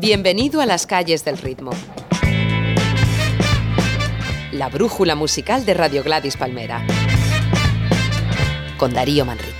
Bienvenido a las calles del ritmo. La brújula musical de Radio Gladys Palmera. Con Darío Manrique.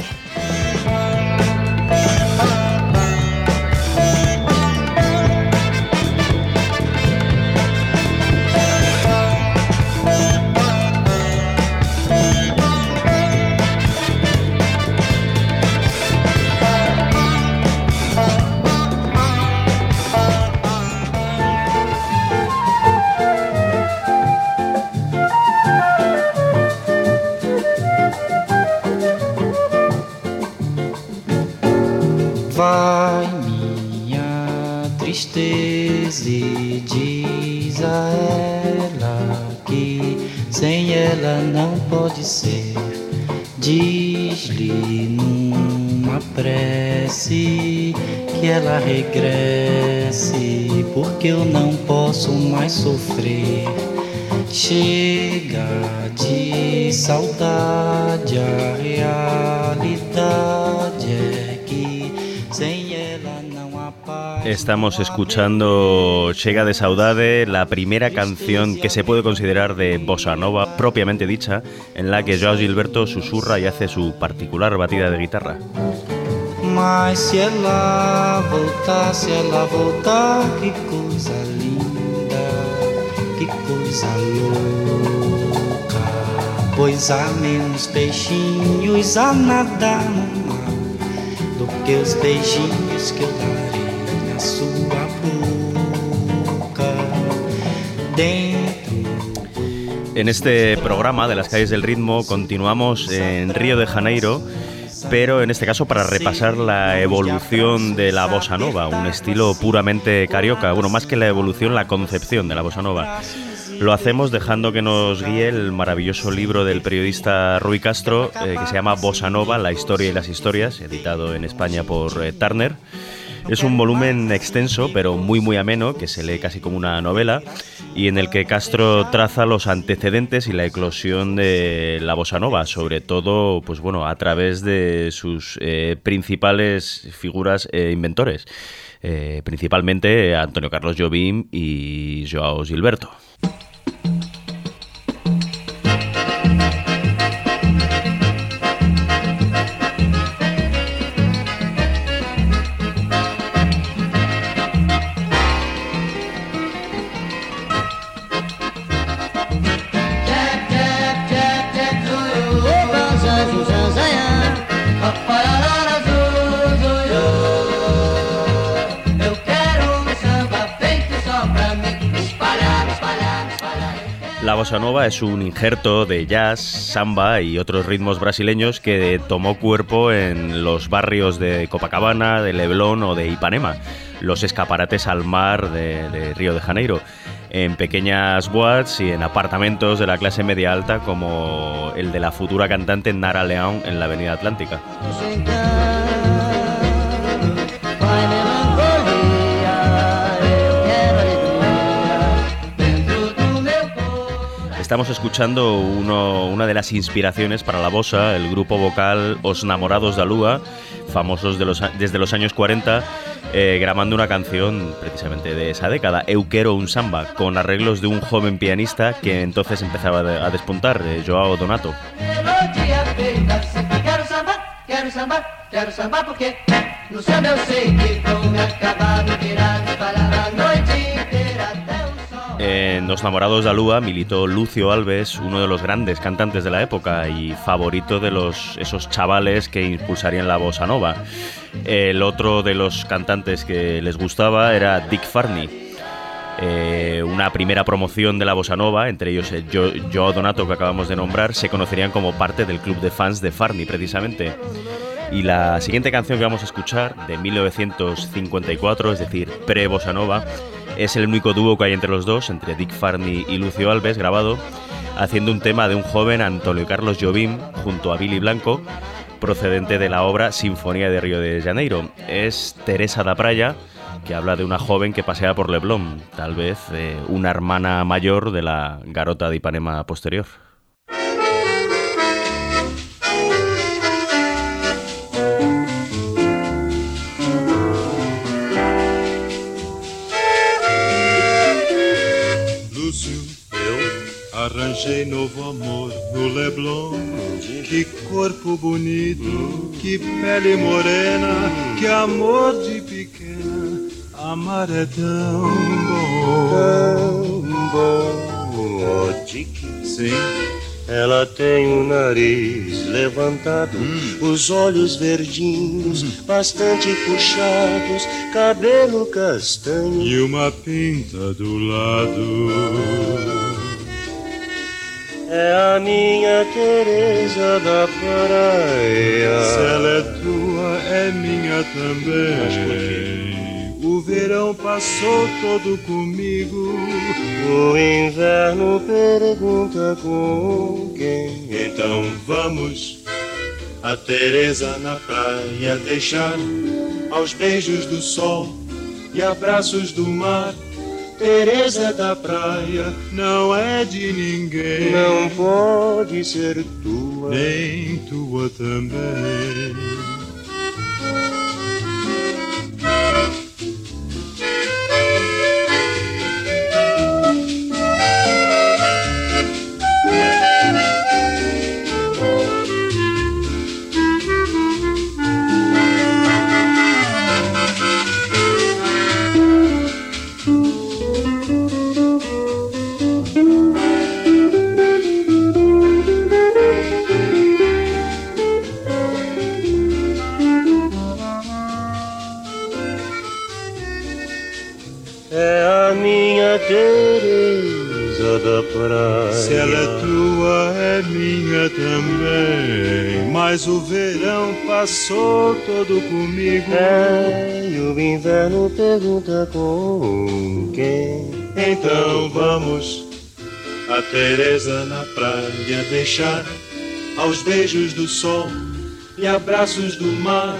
Regresse, porque eu não posso mais sofrer. Chega de saudade, a realidade é que sem. Estamos escuchando Chega de Saudade, la primera canción que se puede considerar de bossa nova propiamente dicha, en la que Joao Gilberto susurra y hace su particular batida de guitarra. Mas se ela voltar, se ela voltar, que coisa linda, que coisa louca. Pois há menos peixinhos a nadar no mar do que os beijinhos que eu darei na sua boca. Dentro En este programa de las calles del ritmo continuamos en Río de Janeiro, pero en este caso para repasar la evolución de la bossa nova, un estilo puramente carioca, bueno, más que la evolución, la concepción de la bossa nova. Lo hacemos dejando que nos guíe el maravilloso libro del periodista Rui Castro, eh, que se llama Bossa Nova, la historia y las historias, editado en España por eh, Turner. Es un volumen extenso, pero muy muy ameno, que se lee casi como una novela, y en el que Castro traza los antecedentes y la eclosión de la bossa nova, sobre todo, pues bueno, a través de sus eh, principales figuras e inventores, eh, principalmente Antonio Carlos Jobim y Joao Gilberto. Nova es un injerto de jazz, samba y otros ritmos brasileños que tomó cuerpo en los barrios de Copacabana, de Leblon o de Ipanema, los escaparates al mar de, Río de Janeiro, en pequeñas boats y en apartamentos de la clase media alta como el de la futura cantante Nara León en la Avenida Atlántica. Estamos escuchando una de las inspiraciones para la bossa, el grupo vocal Os Namorados da Lua, famosos desde los años 40, eh, grabando una canción precisamente de esa década, Euquero un samba, con arreglos de un joven pianista que entonces empezaba a despuntar, eh, Joao Donato. En Los Namorados de Alúa militó Lucio Alves, uno de los grandes cantantes de la época y favorito de los, esos chavales que impulsarían la bossa nova. El otro de los cantantes que les gustaba era Dick Farney. Eh, una primera promoción de la bossa nova, entre ellos yo Donato que acabamos de nombrar, se conocerían como parte del club de fans de Farney precisamente. Y la siguiente canción que vamos a escuchar, de 1954, es decir, pre-bossa nova, es el único dúo que hay entre los dos, entre Dick Farney y Lucio Alves, grabado haciendo un tema de un joven Antonio Carlos Jobim junto a Billy Blanco, procedente de la obra Sinfonía de Río de Janeiro. Es Teresa da Praia, que habla de una joven que pasea por Leblon, tal vez eh, una hermana mayor de la garota de Ipanema posterior. Arranjei novo amor no Leblon. Que corpo bonito, que pele morena, que amor de pequena. Amar é tão bom. Tão bom, oh, Dick. Sim. Ela tem o nariz levantado, os olhos verdinhos, bastante puxados, cabelo castanho. E uma pinta do lado. É a minha Teresa da praia. Se ela é tua, é minha também. O verão passou todo comigo. O inverno pergunta com quem. Então vamos a Teresa na praia deixar aos beijos do sol e abraços do mar. Teresa da praia não é de ninguém, Não pode ser tua. nem tua também. Da praia. Se ela é tua, é minha também. Mas o verão passou todo comigo. É, e o inverno pergunta com quem. Então vamos a Teresa na praia deixar aos beijos do sol e abraços do mar.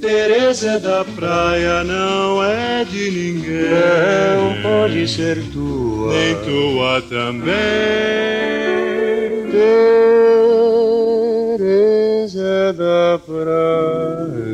Teresa da praia não é de ninguém, Não pode ser tua. nem tua também. Teresa da praia.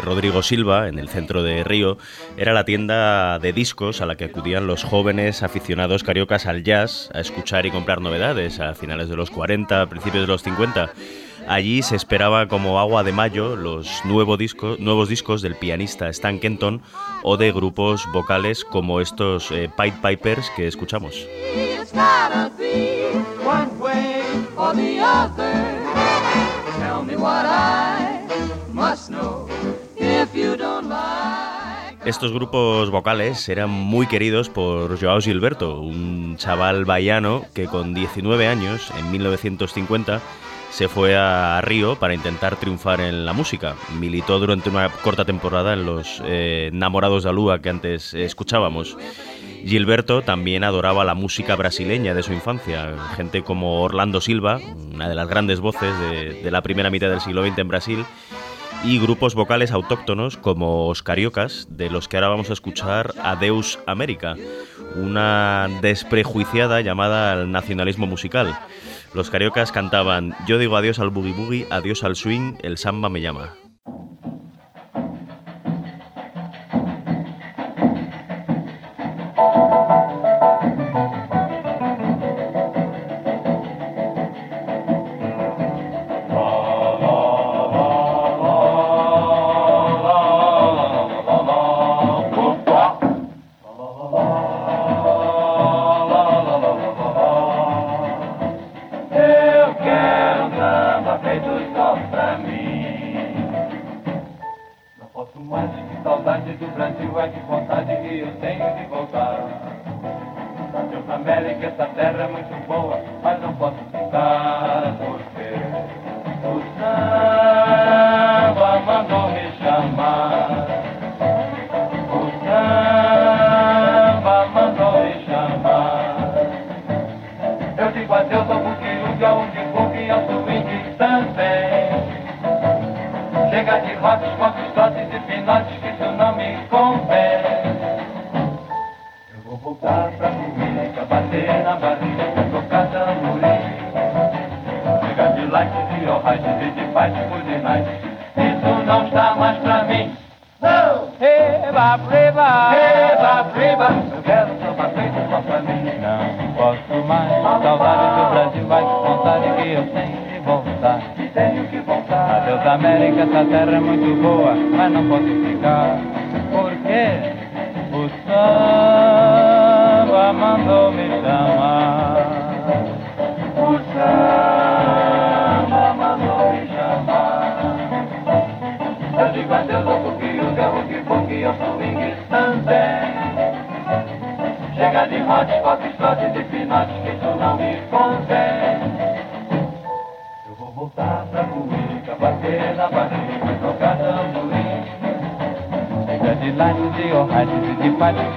Rodrigo Silva, en el centro de Río, era la tienda de discos a la que acudían los jóvenes aficionados cariocas al jazz a escuchar y comprar novedades a finales de los 40, principios de los 50. Allí se esperaba como agua de mayo los nuevo disco- nuevos discos del pianista Stan Kenton o de grupos vocales como estos eh, Pied Pipers que escuchamos. Estos grupos vocales eran muy queridos por Joao Gilberto, un chaval baiano que con 19 años, en 1950, se fue a Río para intentar triunfar en la música. Militó durante una corta temporada en los eh, Namorados de Alúa que antes escuchábamos. Gilberto también adoraba la música brasileña de su infancia, gente como Orlando Silva, una de las grandes voces de la primera mitad del siglo XX en Brasil, y grupos vocales autóctonos como Os Cariocas, de los que ahora vamos a escuchar Adeus América, una desprejuiciada llamada al nacionalismo musical. Los Cariocas cantaban Yo digo adiós al boogie boogie, adiós al swing, el samba me llama. Mas não posso ficar. Por quê? O samba mandou me chamar. O samba mandou me chamar. Eu digo adeus ao pouquinho, deu que pouquinho, eu sou também. Chega de hot,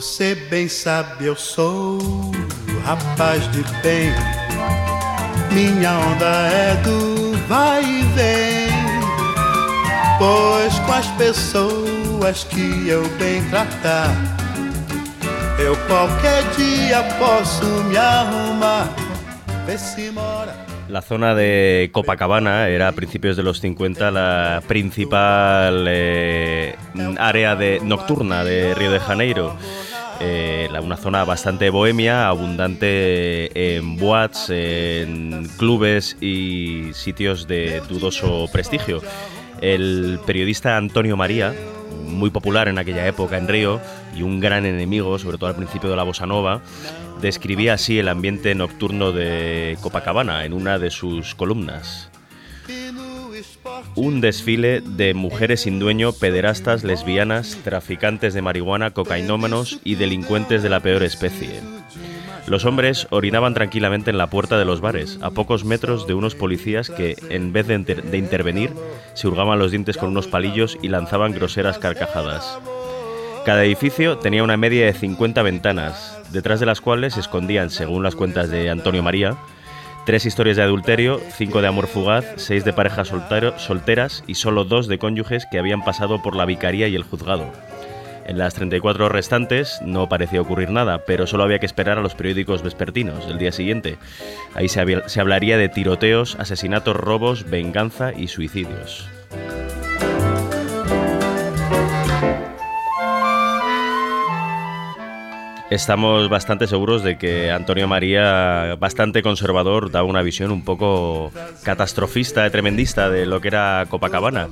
Você bem sabe, eu sou rapaz de bem. Minha onda é do vai e vem. Pois com as pessoas que eu bem tratar, eu qualquer dia posso me arrumar. Vê se mora. La zona de Copacabana era a principios de los 50 la principal eh, área de, nocturna de Río de Janeiro. Una zona bastante bohemia, abundante en boats, en clubes y sitios de dudoso prestigio. El periodista Antonio María, muy popular en aquella época en Río y un gran enemigo, sobre todo al principio de la bossa nova, describía así el ambiente nocturno de Copacabana en una de sus columnas. Un desfile de mujeres sin dueño, pederastas, lesbianas, traficantes de marihuana, cocainómanos y delincuentes de la peor especie. Los hombres orinaban tranquilamente en la puerta de los bares, a pocos metros de unos policías que, en vez de, de intervenir, se hurgaban los dientes con unos palillos y lanzaban groseras carcajadas. Cada edificio tenía una media de 50 ventanas, detrás de las cuales se escondían, según las cuentas de Antonio María, tres historias de adulterio, cinco de amor fugaz, seis de parejas solteras y solo dos de cónyuges que habían pasado por la vicaría y el juzgado. En las 34 restantes no parecía ocurrir nada, pero solo había que esperar a los periódicos vespertinos del día siguiente. Ahí se hablaría de tiroteos, asesinatos, robos, venganza y suicidios. Estamos bastante seguros de que Antonio María, bastante conservador, da una visión un poco catastrofista, tremendista de lo que era Copacabana.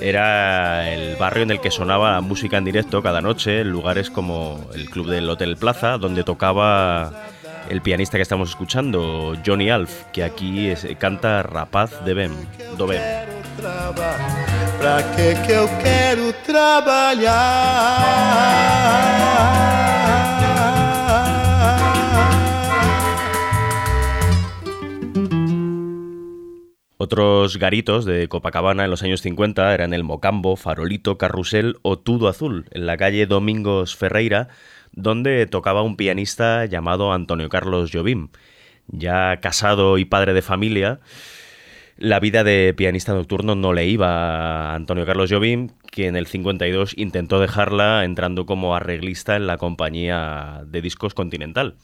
Era el barrio en el que sonaba música en directo cada noche, en lugares como el club del Hotel Plaza, donde tocaba el pianista que estamos escuchando, Johnny Alf, que aquí canta Rapaz de Bem, do Bem. Pra que que eu quero trabalhar? Otros garitos de Copacabana en los años 50 eran el Mocambo, Farolito, Carrusel o Tudo Azul, en la calle Domingos Ferreira, donde tocaba un pianista llamado Antonio Carlos Jobim. Ya casado y padre de familia, la vida de pianista nocturno no le iba a Antonio Carlos Jobim, que en el 52 intentó dejarla entrando como arreglista en la compañía de discos Continental.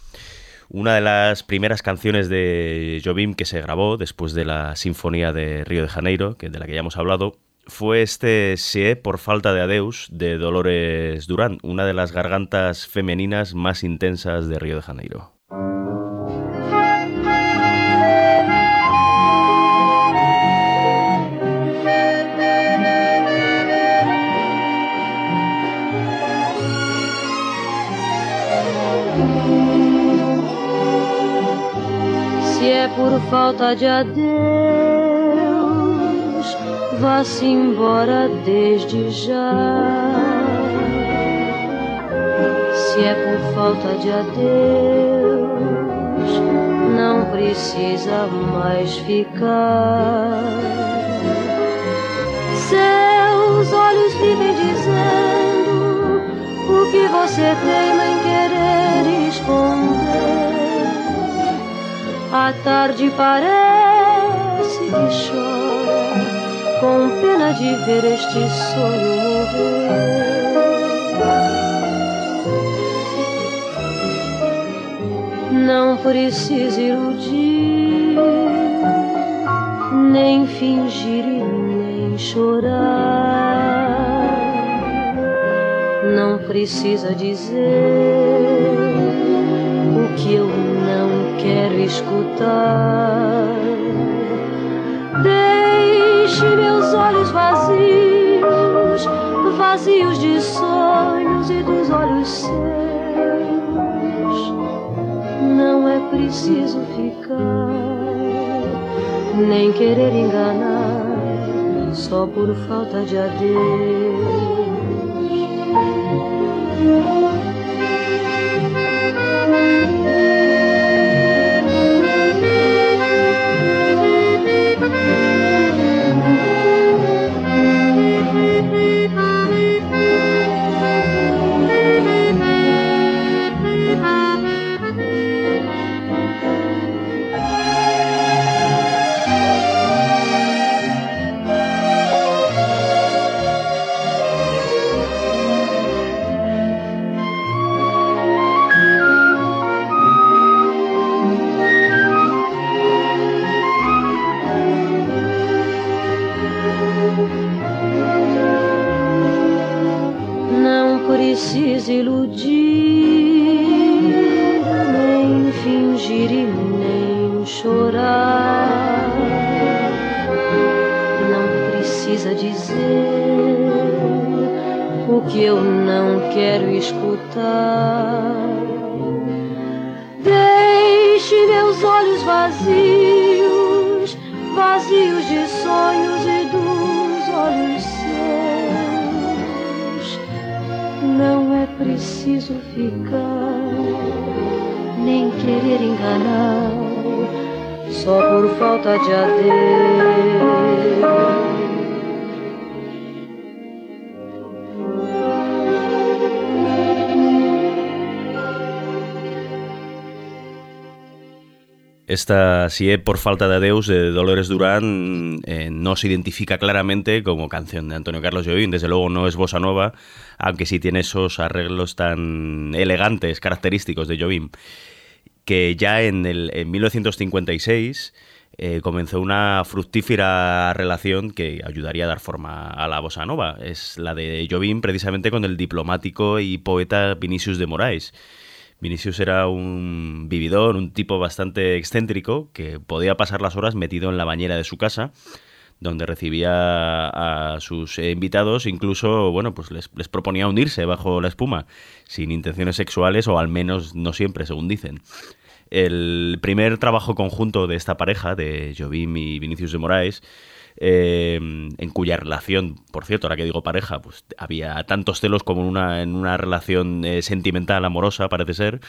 Una de las primeras canciones de Jobim que se grabó después de la Sinfonía de Río de Janeiro, que de la que ya hemos hablado, fue este Se por falta de adeus de Dolores Durán, una de las gargantas femeninas más intensas de Río de Janeiro. Falta de adeus, vá-se embora desde já. Se é por falta de adeus, não precisa mais ficar. Seus olhos vivem dizendo o que você teima em querer esconder. A tarde parece que chora, com pena de ver este sonho morrer. Não precisa iludir, nem fingir e nem chorar. Não precisa dizer o que eu não quero escutar. Preciso ficar, nem querer enganar, só por falta de adeus. Esta Si es por falta de adeus de Dolores Durán eh, no se identifica claramente como canción de Antonio Carlos Jobim, desde luego no es bossa nova, aunque sí tiene esos arreglos tan elegantes, característicos de Jobim, que ya en, el, en 1956 eh, comenzó una fructífera relación que ayudaría a dar forma a la bossa nova. Es la de Jobim precisamente con el diplomático y poeta Vinicius de Moraes Vinicius era un vividor, un tipo bastante excéntrico que podía pasar las horas metido en la bañera de su casa donde recibía a sus invitados, incluso, bueno, pues les, proponía hundirse bajo la espuma, sin intenciones sexuales, o al menos no siempre, según dicen. El primer trabajo conjunto de esta pareja, de Jovim y Vinicius de Moraes, Em, en cuya relación, por cierto, ahora que digo pareja, pues había tantos celos como una, en una relación eh, sentimental, amorosa, parece ser,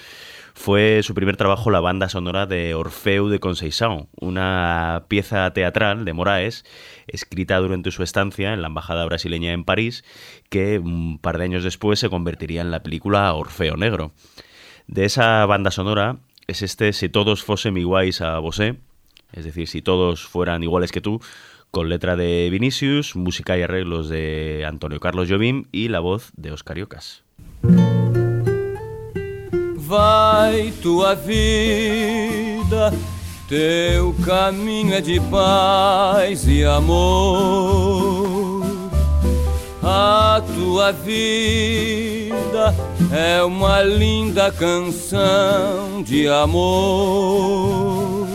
fue su primer trabajo la banda sonora de Orfeu de Conceição, una pieza teatral de Moraes, escrita durante su estancia en la embajada brasileña en París, que un par de años después se convertiría en la película Orfeo Negro. De esa banda sonora es este Si todos fuesen iguais a vosé, es decir, si todos fueran iguales que tú, con letra de Vinicius, música y arreglos de Antonio Carlos Jobim y la voz de Oscar Iocas. Vai tua vida, teu caminho é de paz e amor. A tua vida é uma linda canção de amor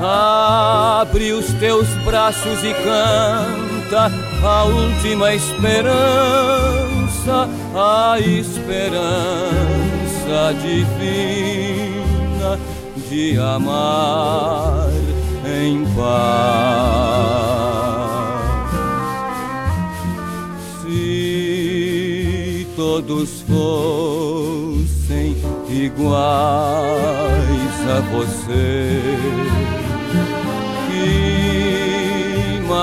Abre os teus braços e canta a última esperança, a esperança divina de amar em paz. Se todos fossem iguais a você,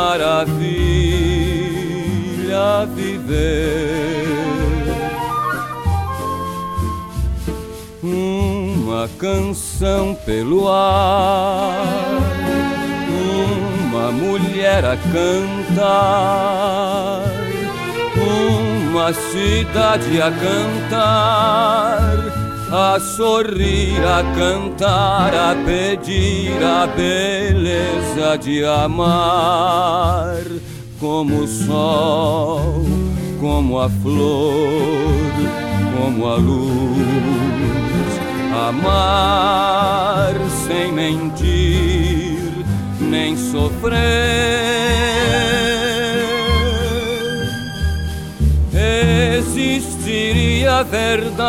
maravilha viver. Uma canção pelo ar, uma mulher a cantar, uma cidade a cantar, a sorrir, a cantar, a pedir a beleza de amar, como o sol, como a flor, como a luz amar sem mentir nem sofrer. Existiria verdade,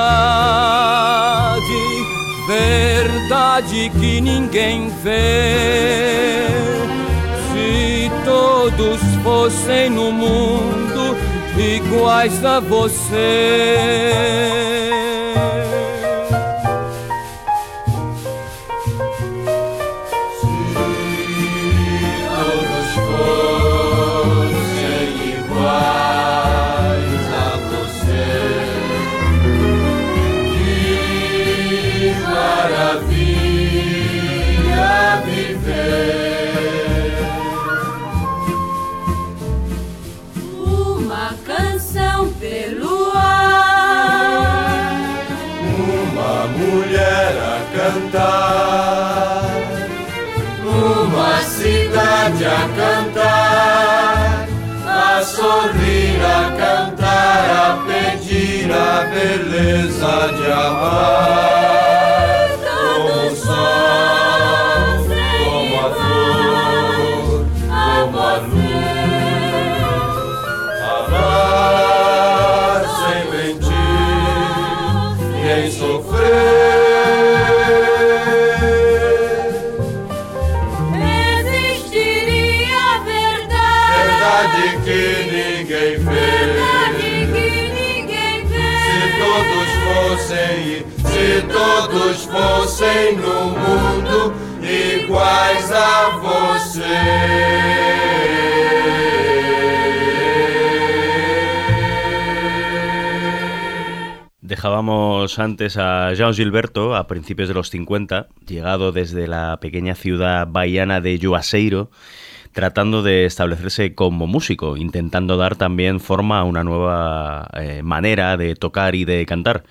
verdade que ninguém vê. Se todos fossem no mundo iguais a você. Cantar, uma cidade a cantar, a sorrir, a cantar, a pedir a beleza de amar. Antes a Jean Gilberto a principios de los 50, llegado desde la pequeña ciudad bahiana de Juazeiro, tratando de establecerse como músico, intentando dar también forma a una nueva eh, manera de tocar y de cantar.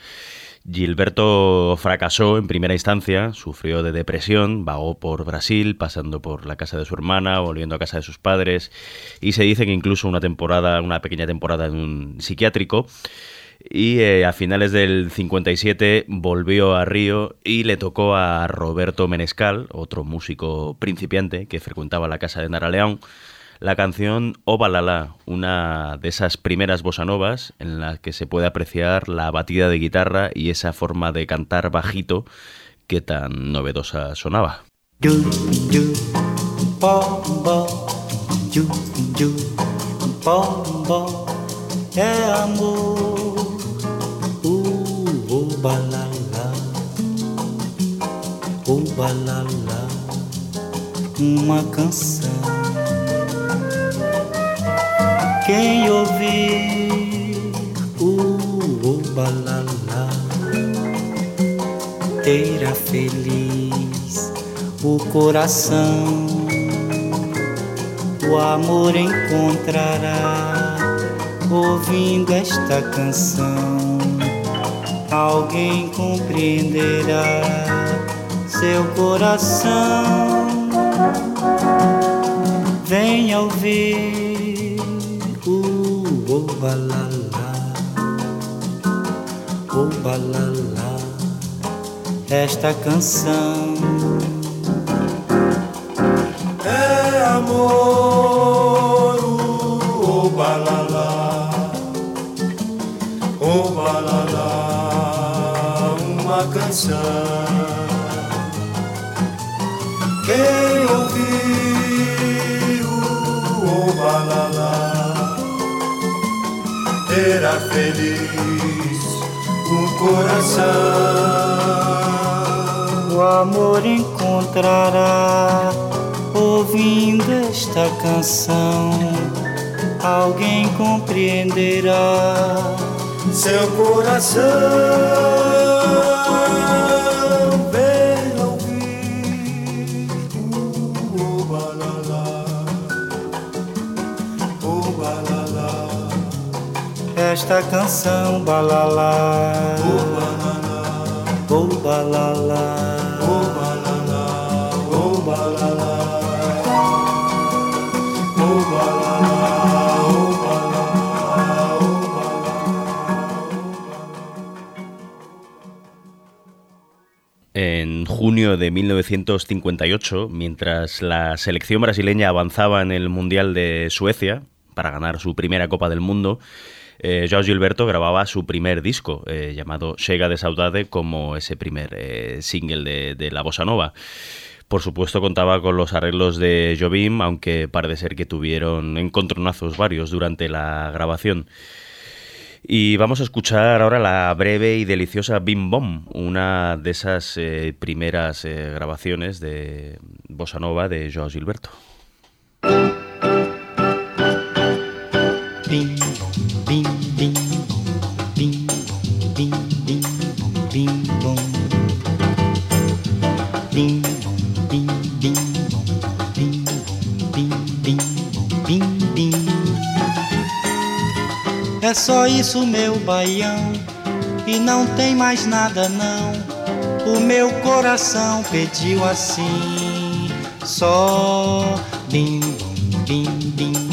Gilberto fracasó en primera instancia, sufrió de depresión, vagó por Brasil, pasando por la casa de su hermana, volviendo a casa de sus padres, y se dice que incluso una temporada, una pequeña temporada en un psiquiátrico y eh, a finales del 57 volvió a Río y le tocó a Roberto Menescal, otro músico principiante que frecuentaba la casa de Nara León, la canción O Balala, una de esas primeras bossa novas en las que se puede apreciar la batida de guitarra y esa forma de cantar bajito que tan novedosa sonaba. Balala, o balala, uma canção. Quem ouvir o, balala terá feliz o coração. O amor encontrará ouvindo esta canção alguém compreenderá seu coração. Venha ouvir o obalala, obalala, esta canção. Vem ouvir o Obalalá Terá feliz um coração. O amor encontrará ouvindo esta canção. Alguém compreenderá seu coração Esta canção balalá, o balalá, o balalá, o balalá, o balalá, o balalá, o balalá, o En junio de 1958, mientras la selección brasileña avanzaba en el Mundial de Suecia para ganar su primera Copa del Mundo, eh, João Gilberto grababa su primer disco, eh, llamado Chega de Saudade, como ese primer eh, single de, la bossa nova. Por supuesto contaba con los arreglos de Jobim, aunque parece ser que tuvieron encontronazos varios durante la grabación. Y vamos a escuchar ahora la breve y deliciosa Bim Bom, una de esas eh, primeras grabaciones de Bossa Nova de João Gilberto. Bim bim bim bim bim bim. Bim bim bim bim bim bim bim bim. É só isso, meu baião, e não tem mais nada não. O meu coração pediu assim, só bim bom, bim bim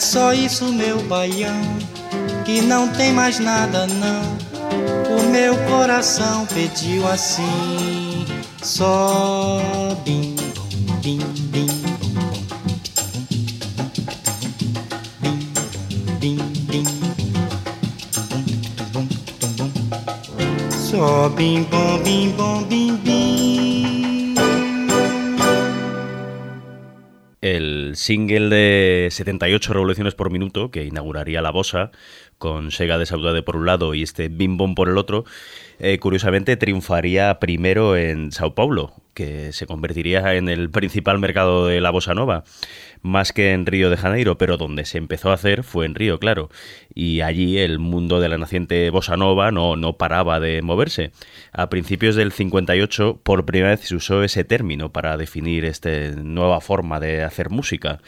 É só isso, meu baião, e não tem mais nada não. O meu coração pediu assim, só bim bim bim. Só bim bom, bim bom, bim. Single de 78 revoluciones por minuto, que inauguraría la bossa, con Sega de Saudade por un lado y este Bim Bom por el otro, eh, curiosamente triunfaría primero en Sao Paulo, que se convertiría en el principal mercado de la bossa nova, más que en Río de Janeiro, pero donde se empezó a hacer fue en Río, claro. Y allí el mundo de la naciente bossa nova no, no paraba de moverse. A principios del 58, por primera vez se usó ese término para definir esta nueva forma de hacer música.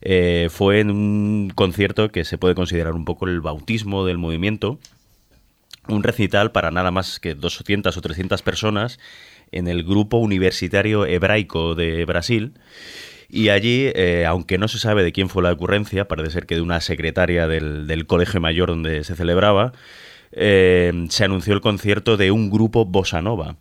Eh, fue en un concierto que se puede considerar un poco el bautismo del movimiento, un recital para nada más que 200 o 300 personas en el grupo universitario hebraico de Brasil. Y allí, eh, aunque no se sabe de quién fue la ocurrencia, parece ser que de una secretaria del, del colegio mayor donde se celebraba, eh, se anunció el concierto de un grupo bossa nova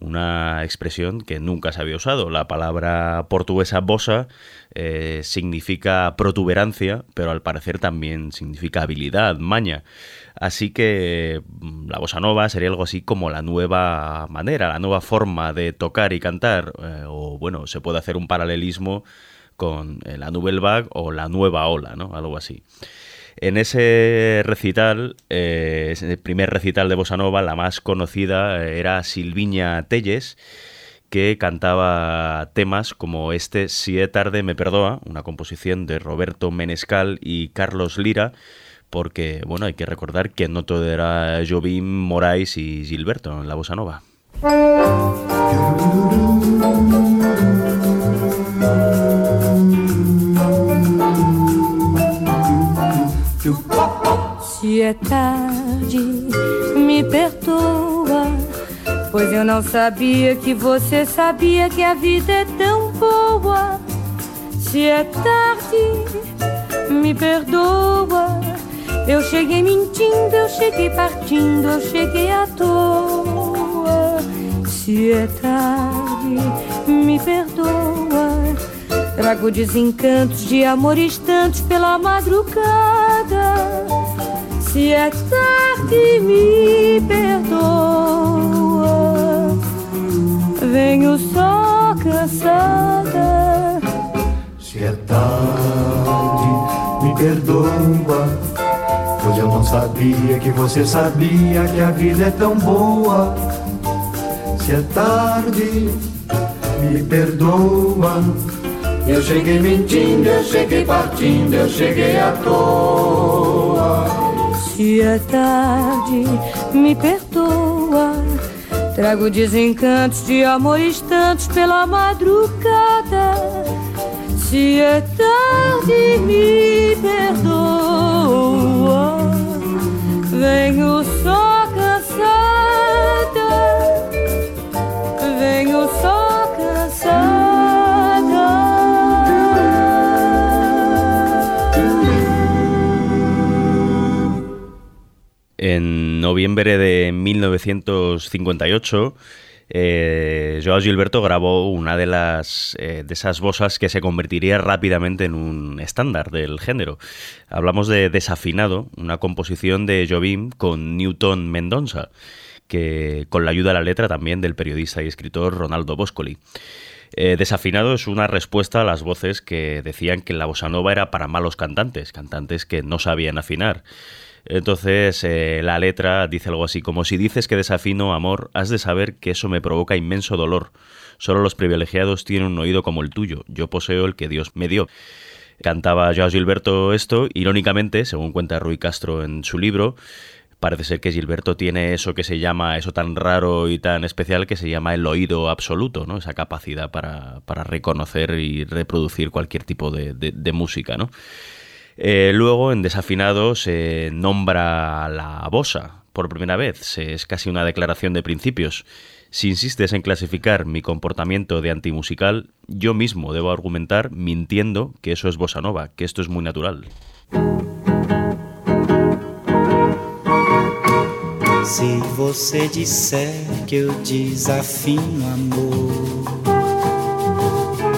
una expresión que nunca se había usado. La palabra portuguesa bossa eh, significa protuberancia, pero al parecer también significa habilidad, maña. Así que mm, la bossa nova sería algo así como la nueva manera, la nueva forma de tocar y cantar. eh, o bueno, se puede hacer un paralelismo con eh, la Nouvelle Vague o la nueva ola, ¿no? Algo así. En ese recital, eh, ese primer recital de Bossa Nova, la más conocida eh, era Silviña Telles, que cantaba temas como este Si é tarde me perdoa, una composición de Roberto Menescal y Carlos Lira, porque, bueno, hay que recordar que no todo era Jobim, Moraes y Gilberto en la Bossa Nova. Se é tarde, me perdoa. Pois eu não sabia que você sabia que a vida é tão boa. Se é tarde, me perdoa. Eu cheguei mentindo, eu cheguei partindo, eu cheguei à toa. Se é tarde, me perdoa. Trago desencantos de amores tantos pela madrugada. Se é tarde, me perdoa. Venho só cansada. Se é tarde, me perdoa. Pois eu não sabia que você sabia que a vida é tão boa. Se é tarde, me perdoa. Eu cheguei mentindo, eu cheguei partindo, eu cheguei à toa. Se é tarde, me perdoa. Trago desencantos de amores tantos pela madrugada. Se é tarde, me perdoa. Venho En noviembre de 1958, eh, Joao Gilberto grabó una de las eh, de esas bosas que se convertiría rápidamente en un estándar del género. Hablamos de Desafinado, una composición de Jobim con Newton Mendonça, que con la ayuda de la letra también del periodista y escritor Ronaldo Boscoli. Eh, Desafinado es una respuesta a las voces que decían que la bossa nova era para malos cantantes, cantantes que no sabían afinar. Entonces, eh, la letra dice algo así como si dices que desafino amor, has de saber que eso me provoca inmenso dolor. Solo los privilegiados tienen un oído como el tuyo, yo poseo el que Dios me dio. Cantaba Joao Gilberto esto, irónicamente, según cuenta Rui Castro en su libro, parece ser que Gilberto tiene eso que se llama, eso tan raro y tan especial que se llama el oído absoluto, ¿no? Esa capacidad para, para reconocer y reproducir cualquier tipo de, de, de música, ¿no? Eh, luego, en Desafinado, se nombra la bosa por primera vez. Es casi una declaración de principios. Si insistes en clasificar mi comportamiento de antimusical, yo mismo debo argumentar mintiendo que eso es bossa nova, que esto es muy natural. Se você disser que eu desafino amor,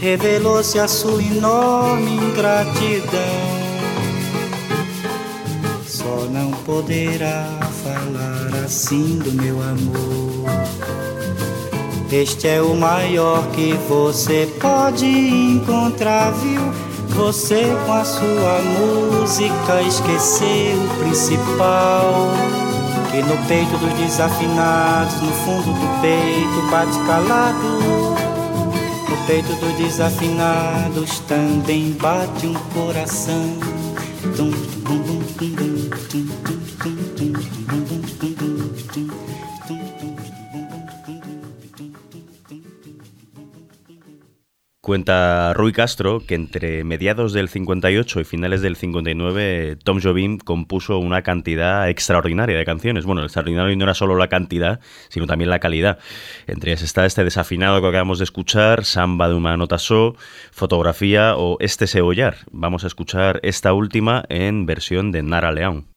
Revelou-se a sua enorme ingratidão. Só não poderá falar assim do meu amor. Este é o maior que você pode encontrar, viu? Você com a sua música esqueceu o principal. Que no peito dos desafinados, no fundo do peito bate calado. Peito dos desafinados também bate um coração. Tum, tum, tum, Cuenta Rui Castro que entre mediados del 58 y finales del 59 Tom Jobim compuso una cantidad extraordinaria de canciones. Bueno, el extraordinario no era solo la cantidad, sino también la calidad. Entre ellas está este desafinado que acabamos de escuchar, Samba de una nota so, Fotografía o Este Sebollar. Vamos a escuchar esta última en versión de Nara León.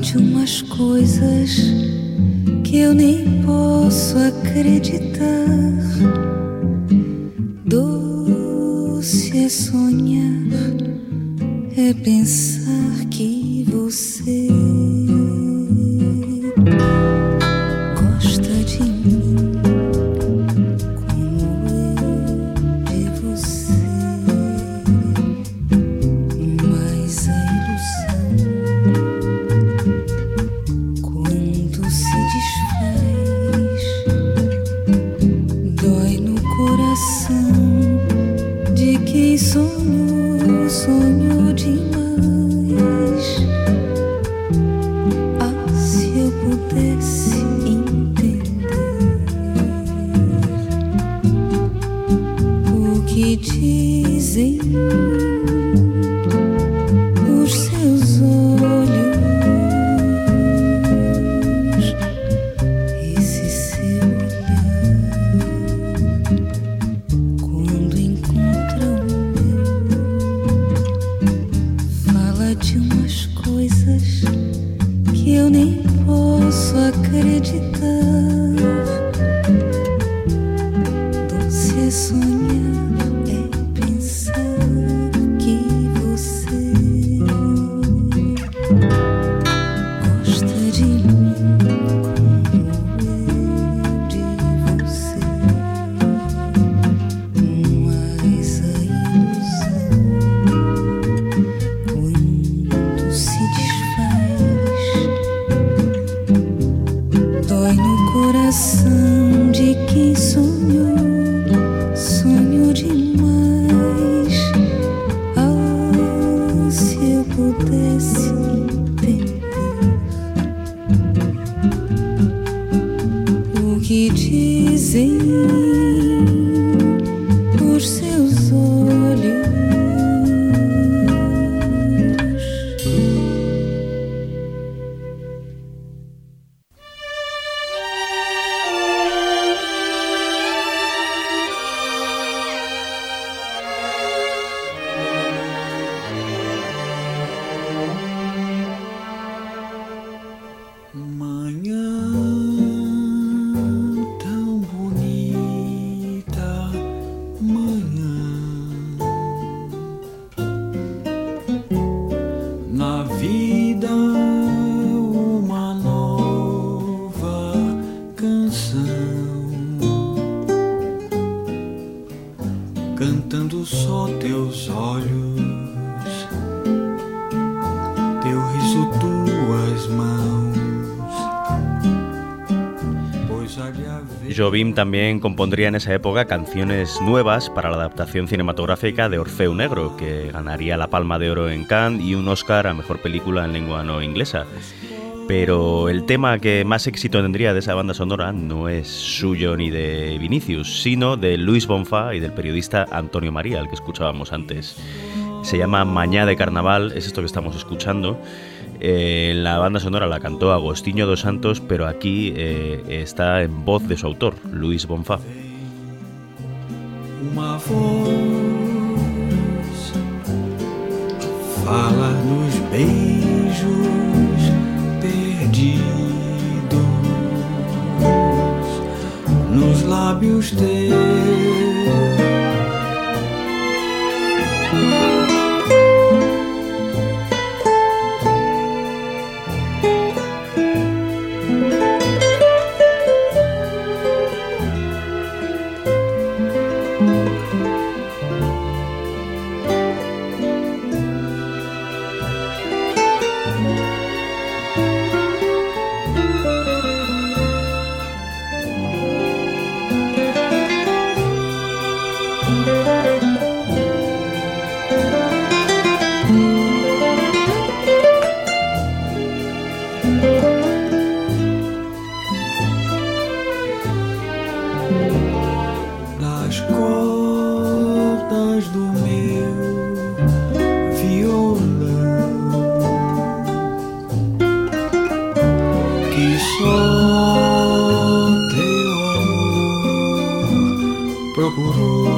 De umas coisas que eu nem posso acreditar. Doce é sonhar, é pensar que você cantando só teus olhos, teu riso, tuas mãos. Pois Jobim también compondría en esa época canciones nuevas para la adaptación cinematográfica de Orfeo Negro, que ganaría la Palma de Oro en Cannes y un Oscar a Mejor Película en Lengua No Inglesa. Pero el tema que más éxito tendría de esa banda sonora no es suyo ni de Vinicius, sino de Luis Bonfa y del periodista Antonio María, el que escuchábamos antes. Se llama Mañá de Carnaval, es esto que estamos escuchando. Eh, la banda sonora la cantó Agostinho dos Santos, pero aquí eh, está en voz de su autor, Luis Bonfa. uma voz fala nos beijos perdidos, nos lábios teus. curou.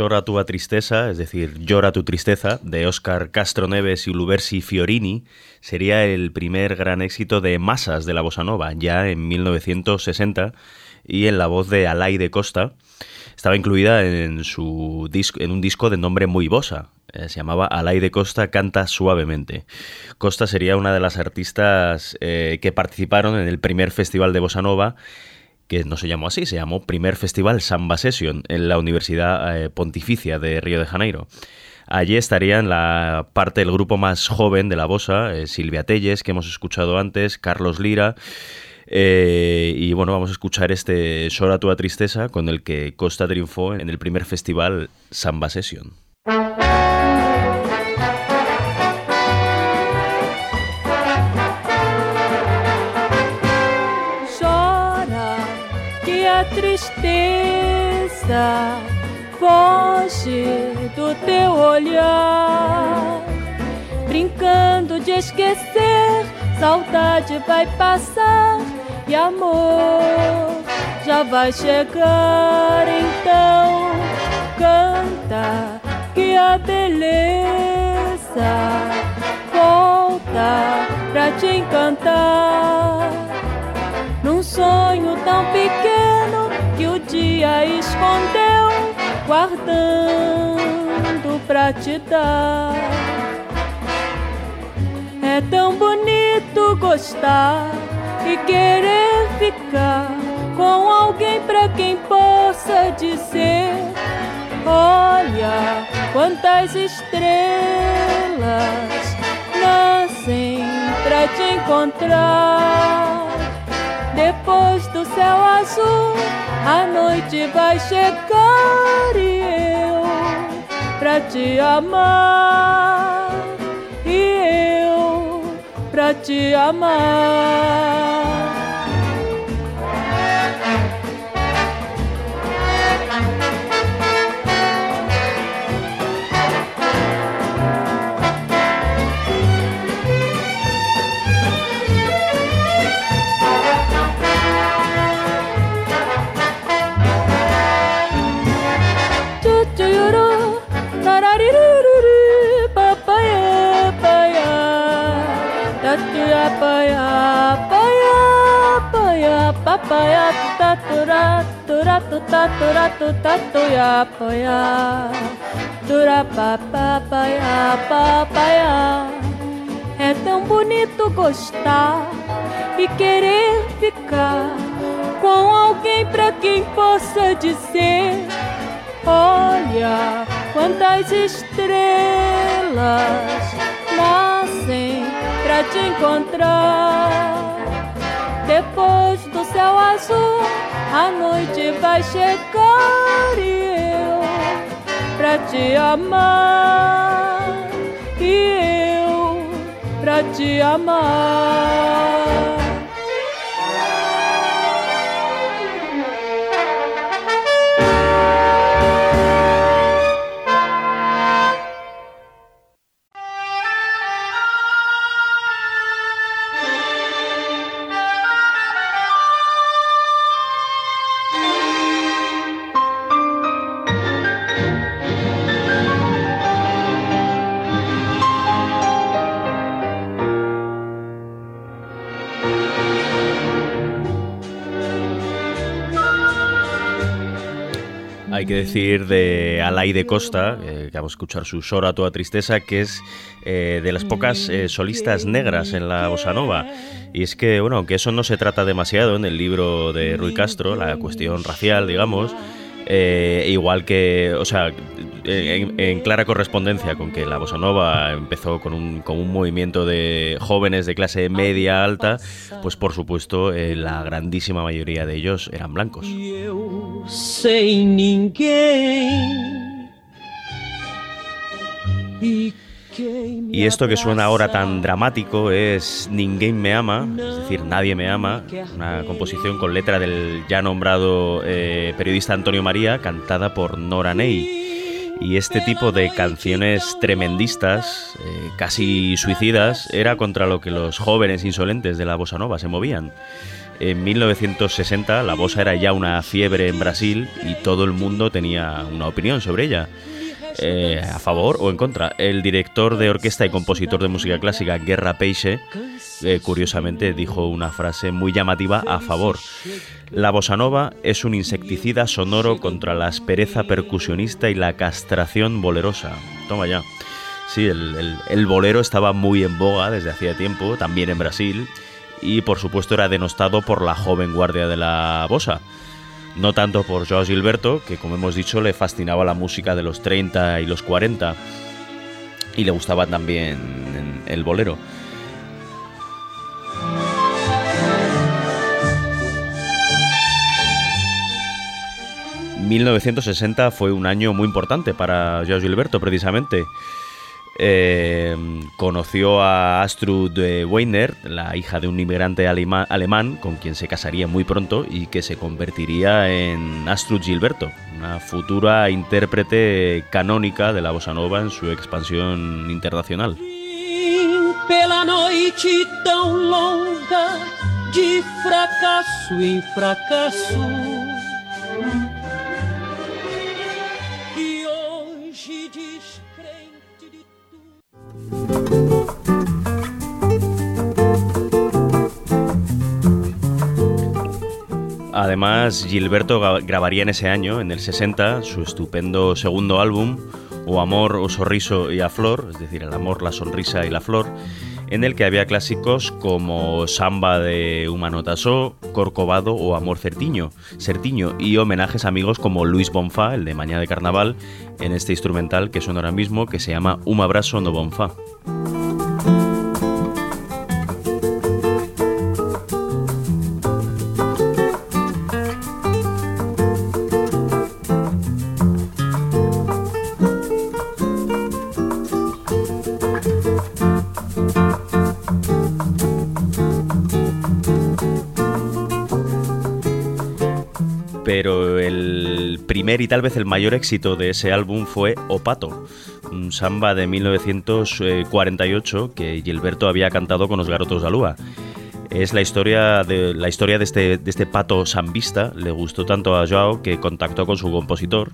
Llora tu tristeza, es decir, Llora tu tristeza, de Oscar Castro Neves y Lubersi Fiorini, sería el primer gran éxito de masas de la bossa nova, ya en 1960, y en la voz de Alay de Costa. Estaba incluida en, su disco, en un disco de nombre muy bossa, eh, se llamaba Alay de Costa canta suavemente. Costa sería una de las artistas eh, que participaron en el primer festival de bossa nova que no se llamó así, se llamó Primer Festival Samba Session en la Universidad eh, Pontificia de Río de Janeiro. Allí estarían la parte del grupo más joven de la bossa, Silvia Telles, que hemos escuchado antes, Carlos Lira, eh, y bueno, vamos a escuchar este Sora tua tristeza con el que Costa triunfó en el primer festival Samba Session. Tristeza foge do teu olhar, brincando de esquecer, saudade vai passar e amor já vai chegar. Então canta que a beleza volta pra te encantar. Num sonho tão pequeno dia escondeu, guardando pra te dar. É tão bonito gostar e querer ficar com alguém pra quem possa dizer: Olha quantas estrelas nascem pra te encontrar. Depois do céu azul, a noite vai chegar e eu pra te amar. E eu pra te amar. Tatuya, paya, paya, paya, papaya, tatura, tura, tuta, tura, tuta, tuya, paya, tura, papaya, papaya. É tão bonito gostar e querer ficar com alguém pra quem possa dizer Olha quantas estrelas nascem te encontrar. Depois do céu azul, a noite vai chegar e eu pra te amar. E eu pra te amar. Que decir de Alay de Costa, eh, que vamos a escuchar su Sora toda tristeza, que es eh, de las pocas eh, solistas negras en la bossa nova. Y es que, bueno, aunque eso no se trata demasiado en el libro de Rui Castro, la cuestión racial, digamos, igual que, o sea, en, clara correspondencia con que la bossa nova empezó con un, con un movimiento de jóvenes de clase media alta, pues por supuesto eh, la grandísima mayoría de ellos eran blancos. Y esto que suena ahora tan dramático es Ninguém me ama, es decir, Nadie me ama, una composición con letra del ya nombrado eh, periodista Antonio María, cantada por Nora Ney. Y este tipo de canciones tremendistas, eh, casi suicidas, era contra lo que los jóvenes insolentes de la bossa nova se movían. En 1960 la bossa era ya una fiebre en Brasil y todo el mundo tenía una opinión sobre ella. Eh, a favor o en contra. El director de orquesta y compositor de música clásica, Guerra Peixe, eh, curiosamente dijo una frase muy llamativa a favor. La bossa nova es un insecticida sonoro contra la aspereza percusionista y la castración bolerosa. Toma ya. Sí, el, bolero estaba muy en boga desde hacía tiempo, también en Brasil, y por supuesto era denostado por la joven guardia de la bossa no tanto por Joao Gilberto, que como hemos dicho le fascinaba la música de los 30 y los 40 y le gustaba también el bolero. ...1960 fue un año muy importante para Joao Gilberto precisamente... Eh, conoció a Astrud Weiner, la hija de un inmigrante alemán con quien se casaría muy pronto y que se convertiría en Astrud Gilberto, una futura intérprete canónica de la bossa nova en su expansión internacional. Longa, de em. Además, Gilberto grabaría en ese año, en el 60, su estupendo segundo álbum, O Amor, O Sorriso y A Flor, es decir, El Amor, La Sonrisa y La Flor, en el que había clásicos como Samba de Humano Tasó, Corcovado o Amor Certiño, Certiño y homenajes a amigos como Luis Bonfa, el de Mañana de Carnaval, en este instrumental que suena ahora mismo que se llama Un Abrazo no Bonfa. Y tal vez el mayor éxito de ese álbum fue Opato, un samba de 1948 que Gilberto había cantado con los Garotos de Alúa. Es la historia de la historia este, de este pato sambista, le gustó tanto a Joao que contactó con su compositor,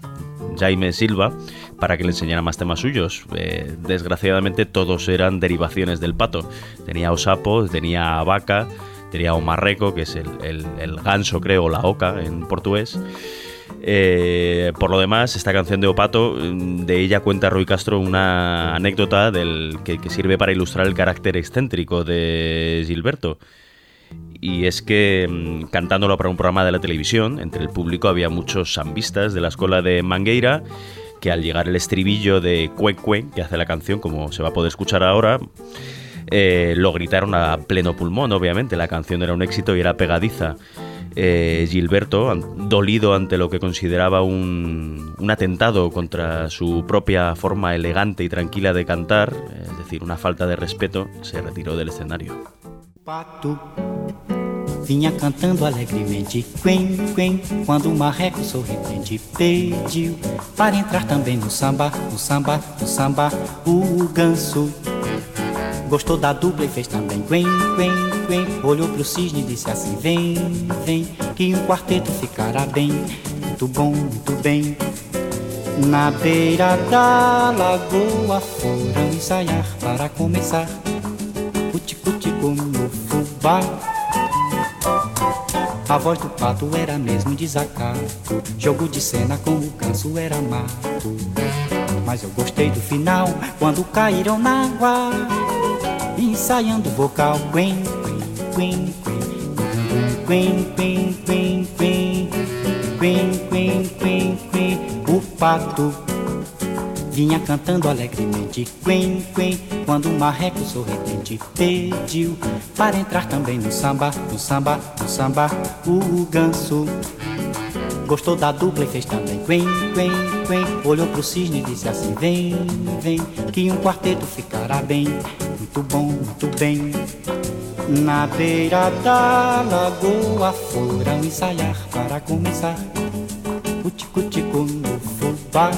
Jaime Silva, para que le enseñara más temas suyos. Eh, desgraciadamente todos eran derivaciones del pato. Tenía osapo, tenía vaca, tenía o marreco, que es el, ganso, creo, o la oca en portugués. Eh, por lo demás, esta canción de Opato, de ella cuenta Rui Castro una anécdota del, que, sirve para ilustrar el carácter excéntrico de Gilberto. Y es que mm, cantándolo para un programa de la televisión, entre el público había muchos sambistas de la escuela de Mangueira que al llegar el estribillo de Cue Cue, que hace la canción, como se va a poder escuchar ahora, eh, lo gritaron a pleno pulmón, obviamente, la canción era un éxito y era pegadiza. Eh, Gilberto, dolido ante lo que consideraba un, un, atentado contra su propia forma elegante y tranquila de cantar, es decir, una falta de respeto, se retiró del escenario. Pato vinha cantando alegremente, quen, quen, quando o marreco sorridente pediu para entrar também no samba, no samba, no samba, o ganso Gostou da dupla e fez também Quen, quen, quen. Olhou pro cisne e disse assim Vem, vem Que um quarteto ficará bem. Muito bom, muito bem. Na beira da lagoa Foram ensaiar para começar. Cuti-cuti como fubá. A voz do pato era mesmo desacato Jogo de cena com o canso era mato Mas eu gostei do final Quando caíram na água ensaiando vocal. Quen, quen, quen, quen, quen, quen, quen, quen, quen, quen, o pato vinha cantando alegremente. Quen, quen, quando o marreco sorridente pediu para entrar também no samba, no samba, no samba, o ganso. Gostou da dupla e fez também. Quen, quen, quen. Olhou pro cisne e disse assim Vem, vem Que um quarteto ficará bem muito bom, muito bem. Na beira da lagoa foram ensaiar para começar o tico-tico no fubá.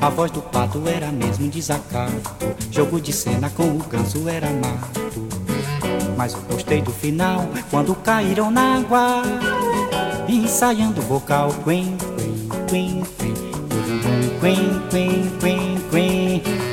A voz do pato era mesmo desacato, jogo de cena com o ganso era mato. Mas eu gostei do final quando caíram na água, ensaiando o vocal quen, quen, quen, quen, quen, quen, quen, quen. quen.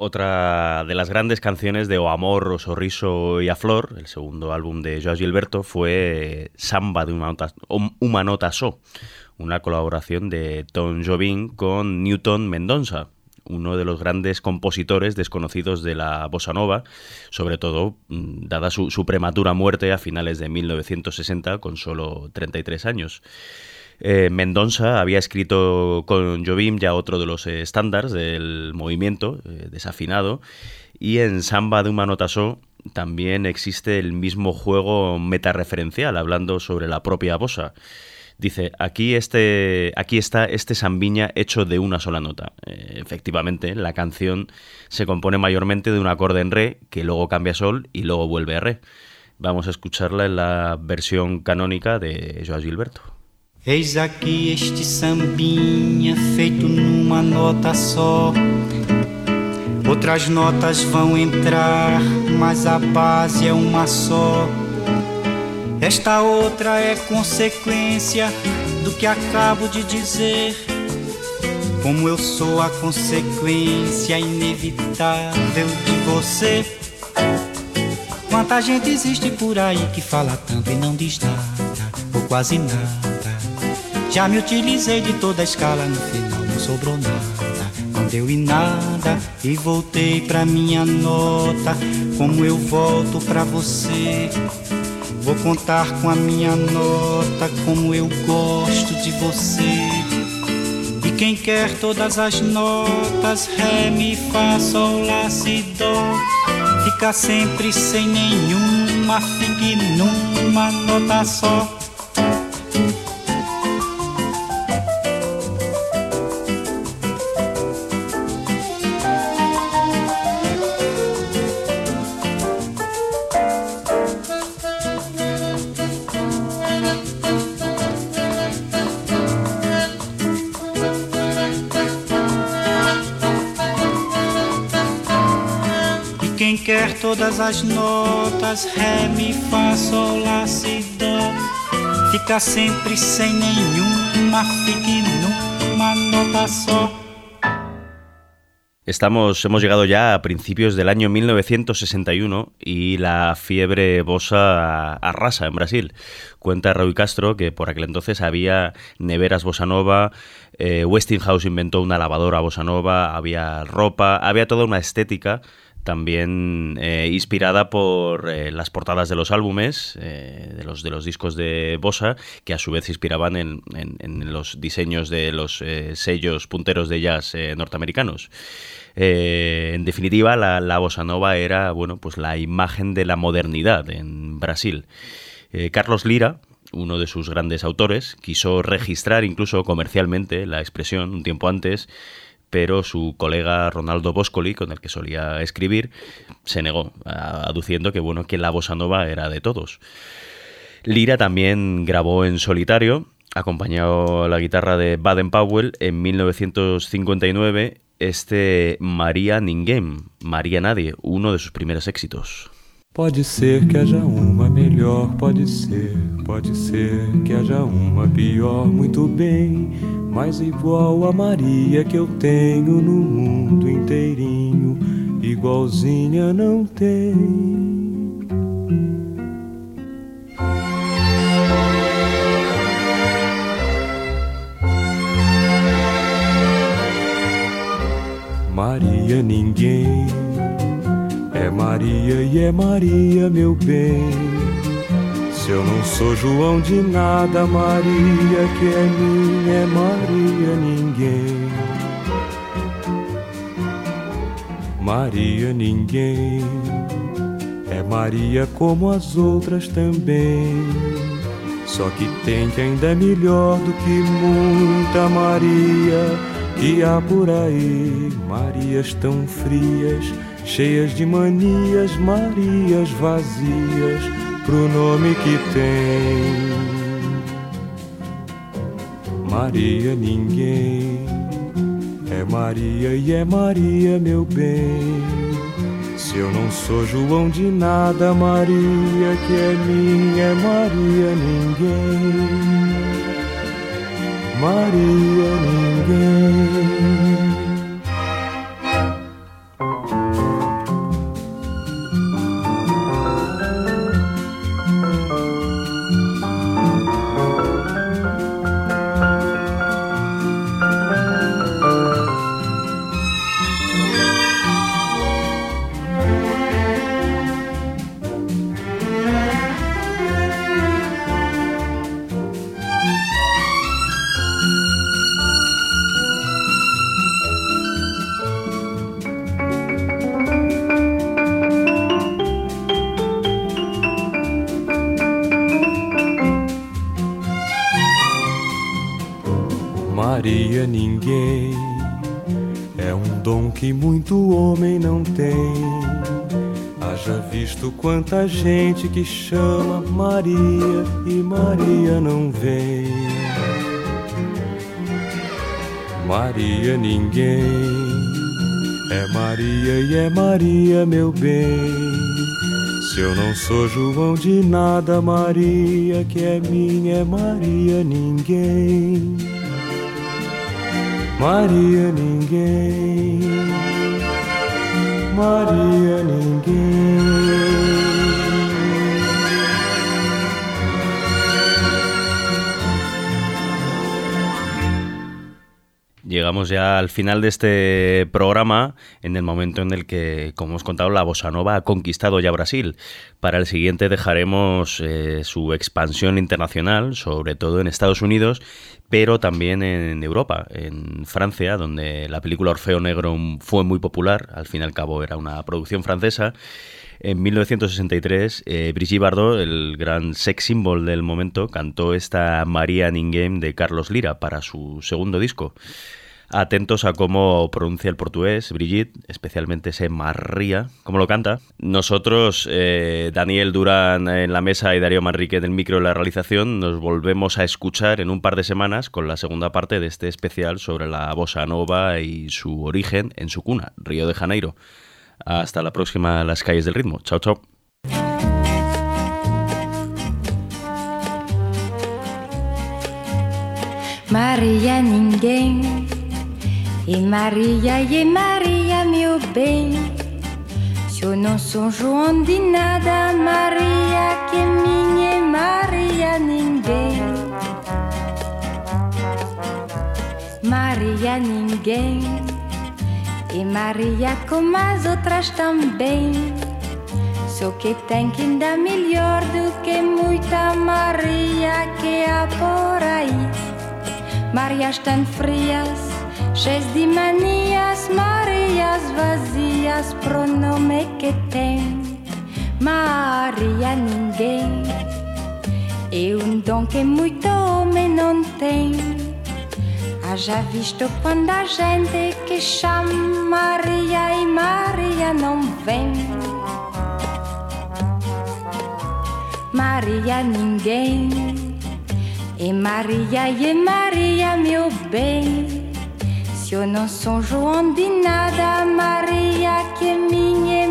Otra de las grandes canciones de O Amor, O Sorriso y A Flor, el segundo álbum de Joao Gilberto, fue Samba de Humanota So, una colaboración de Tom Jobim con Newton Mendonza uno de los grandes compositores desconocidos de la bossa nova, sobre todo mm, dada su, prematura muerte a finales de 1960 con solo 33 años. Eh, Mendonça había escrito con Jobim ya otro de los estándares del movimiento, eh, desafinado, y en Samba de Umanotaso también existe el mismo juego metareferencial, hablando sobre la propia bossa. Dice, aquí, este, aquí está este sambiña hecho de una sola nota. Eh, efectivamente, la canción se compone mayormente de un acorde en re, que luego cambia a sol y luego vuelve a re. Vamos a escucharla en la versión canónica de Joao Gilberto. Eis aqui este sambinha feito numa nota só. Outras notas vão entrar, mas a base é uma só. Esta outra é consequência do que acabo de dizer. Como eu sou a consequência inevitável de você. Quanta gente existe por aí que fala tanto e não diz nada, ou quase nada. Já me utilizei de toda a escala, no final não sobrou nada. Não deu em nada e voltei pra minha nota. Como eu volto pra você. Vou contar com a minha nota como eu gosto de você. E quem quer todas as notas, Ré, Mi, Fá, Sol, Lá, Si, Dó, fica sempre sem nenhuma, fique numa nota só. Todas as notas, ré, mi, sol, si. Fica nota. Estamos, hemos llegado ya a principios del año 1961 y la fiebre bossa arrasa en Brasil. Cuenta Raúl Castro que por aquel entonces había neveras bossa nova, eh, Westinghouse inventó una lavadora bossa nova, había ropa, había toda una estética también eh, inspirada por eh, las portadas de los álbumes, eh, de, los, de los discos de Bossa, que a su vez se inspiraban en, los diseños de los sellos punteros de jazz norteamericanos. en definitiva, la, la, bossa nova era bueno, pues la imagen de la modernidad en Brasil. Carlos Lira, uno de sus grandes autores, quiso registrar incluso comercialmente la expresión un tiempo antes pero su colega Ronaldo Boscoli, con el que solía escribir, se negó, aduciendo que bueno, que la bossa nova era de todos. Lira también grabó en solitario, acompañado a la guitarra de Baden Powell en 1959 este María Ninguém, María Nadie, uno de sus primeros éxitos. Pode ser que haja uma melhor, pode ser, pode ser que haja uma pior, muito bem, mas igual a Maria que eu tenho no mundo inteirinho, igualzinha não tem. Maria ninguém é Maria e é Maria, meu bem. Se eu não sou João de nada, Maria que é minha, é Maria ninguém. Maria ninguém, é Maria como as outras também. Só que tem que ainda é melhor do que muita Maria que há por aí. Marias tão frias, cheias de manias, Marias vazias pro nome que tem. Maria ninguém, é Maria e é Maria meu bem. Se eu não sou João de nada, Maria que é minha, é Maria ninguém. Maria ninguém. Que muito homem não tem. Haja visto quanta gente que chama Maria e Maria não vem. Maria ninguém é Maria e é Maria meu bem. Se eu não sou João de nada, Maria que é minha é Maria ninguém. Maria ninguém, Maria ninguém. Llegamos ya al final de este programa, en el momento en el que, como hemos contado, la bossa nova ha conquistado ya Brasil. Para el siguiente dejaremos eh, su expansión internacional, sobre todo en Estados Unidos, pero también en Europa, en Francia, donde la película Orfeo Negro fue muy popular, al fin y al cabo era una producción francesa. En 1963, eh, Brigitte Bardot, el gran sex symbol del momento, cantó esta María Ninguém de Carlos Lira para su segundo disco. Atentos a cómo pronuncia el portugués Brigitte, especialmente ese María, cómo lo canta. Nosotros, eh, Daniel Durán en la mesa y Darío Manrique en el micro de la realización, nos volvemos a escuchar en un par de semanas con la segunda parte de este especial sobre la bossa nova y su origen en su cuna, Río de Janeiro. Hasta la próxima Las calles del ritmo. Chao, chao. Maria ninguém E Maria e Maria meu bem Se eu não sou João de nada Maria que é minha e Maria ninguém. Maria ninguém E Maria como as outras também. Só que tem que ainda melhor do que muita Maria que há por aí. Marias tão frias, cheias de manias, Marias vazias, pronome que tem. Maria ninguém, é um dom que muito homem não tem. Haja visto quando a gente que chama Maria e Maria não vem. Maria ninguém. E Maria, e Maria, meu bem. Se eu não sou João de nada, Maria, que é minha, e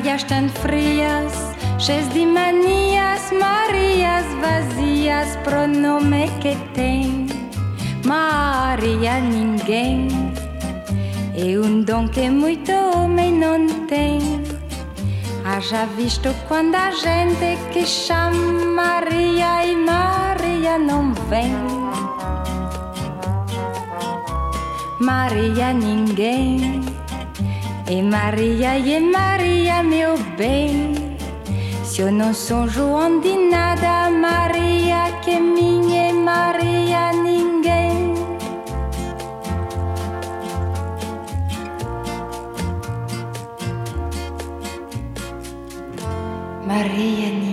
Marias tão frias, cheias de manias, Marias vazias, pronome que tem, Maria ninguém. É um dom que muito homem não tem. Haja visto quando a gente que chama Maria e Maria não vem. Maria ninguém. E Maria, e Maria, meu bem, se eu não sou João de nada, Maria que é minha, Maria ninguém. Maria ninguém.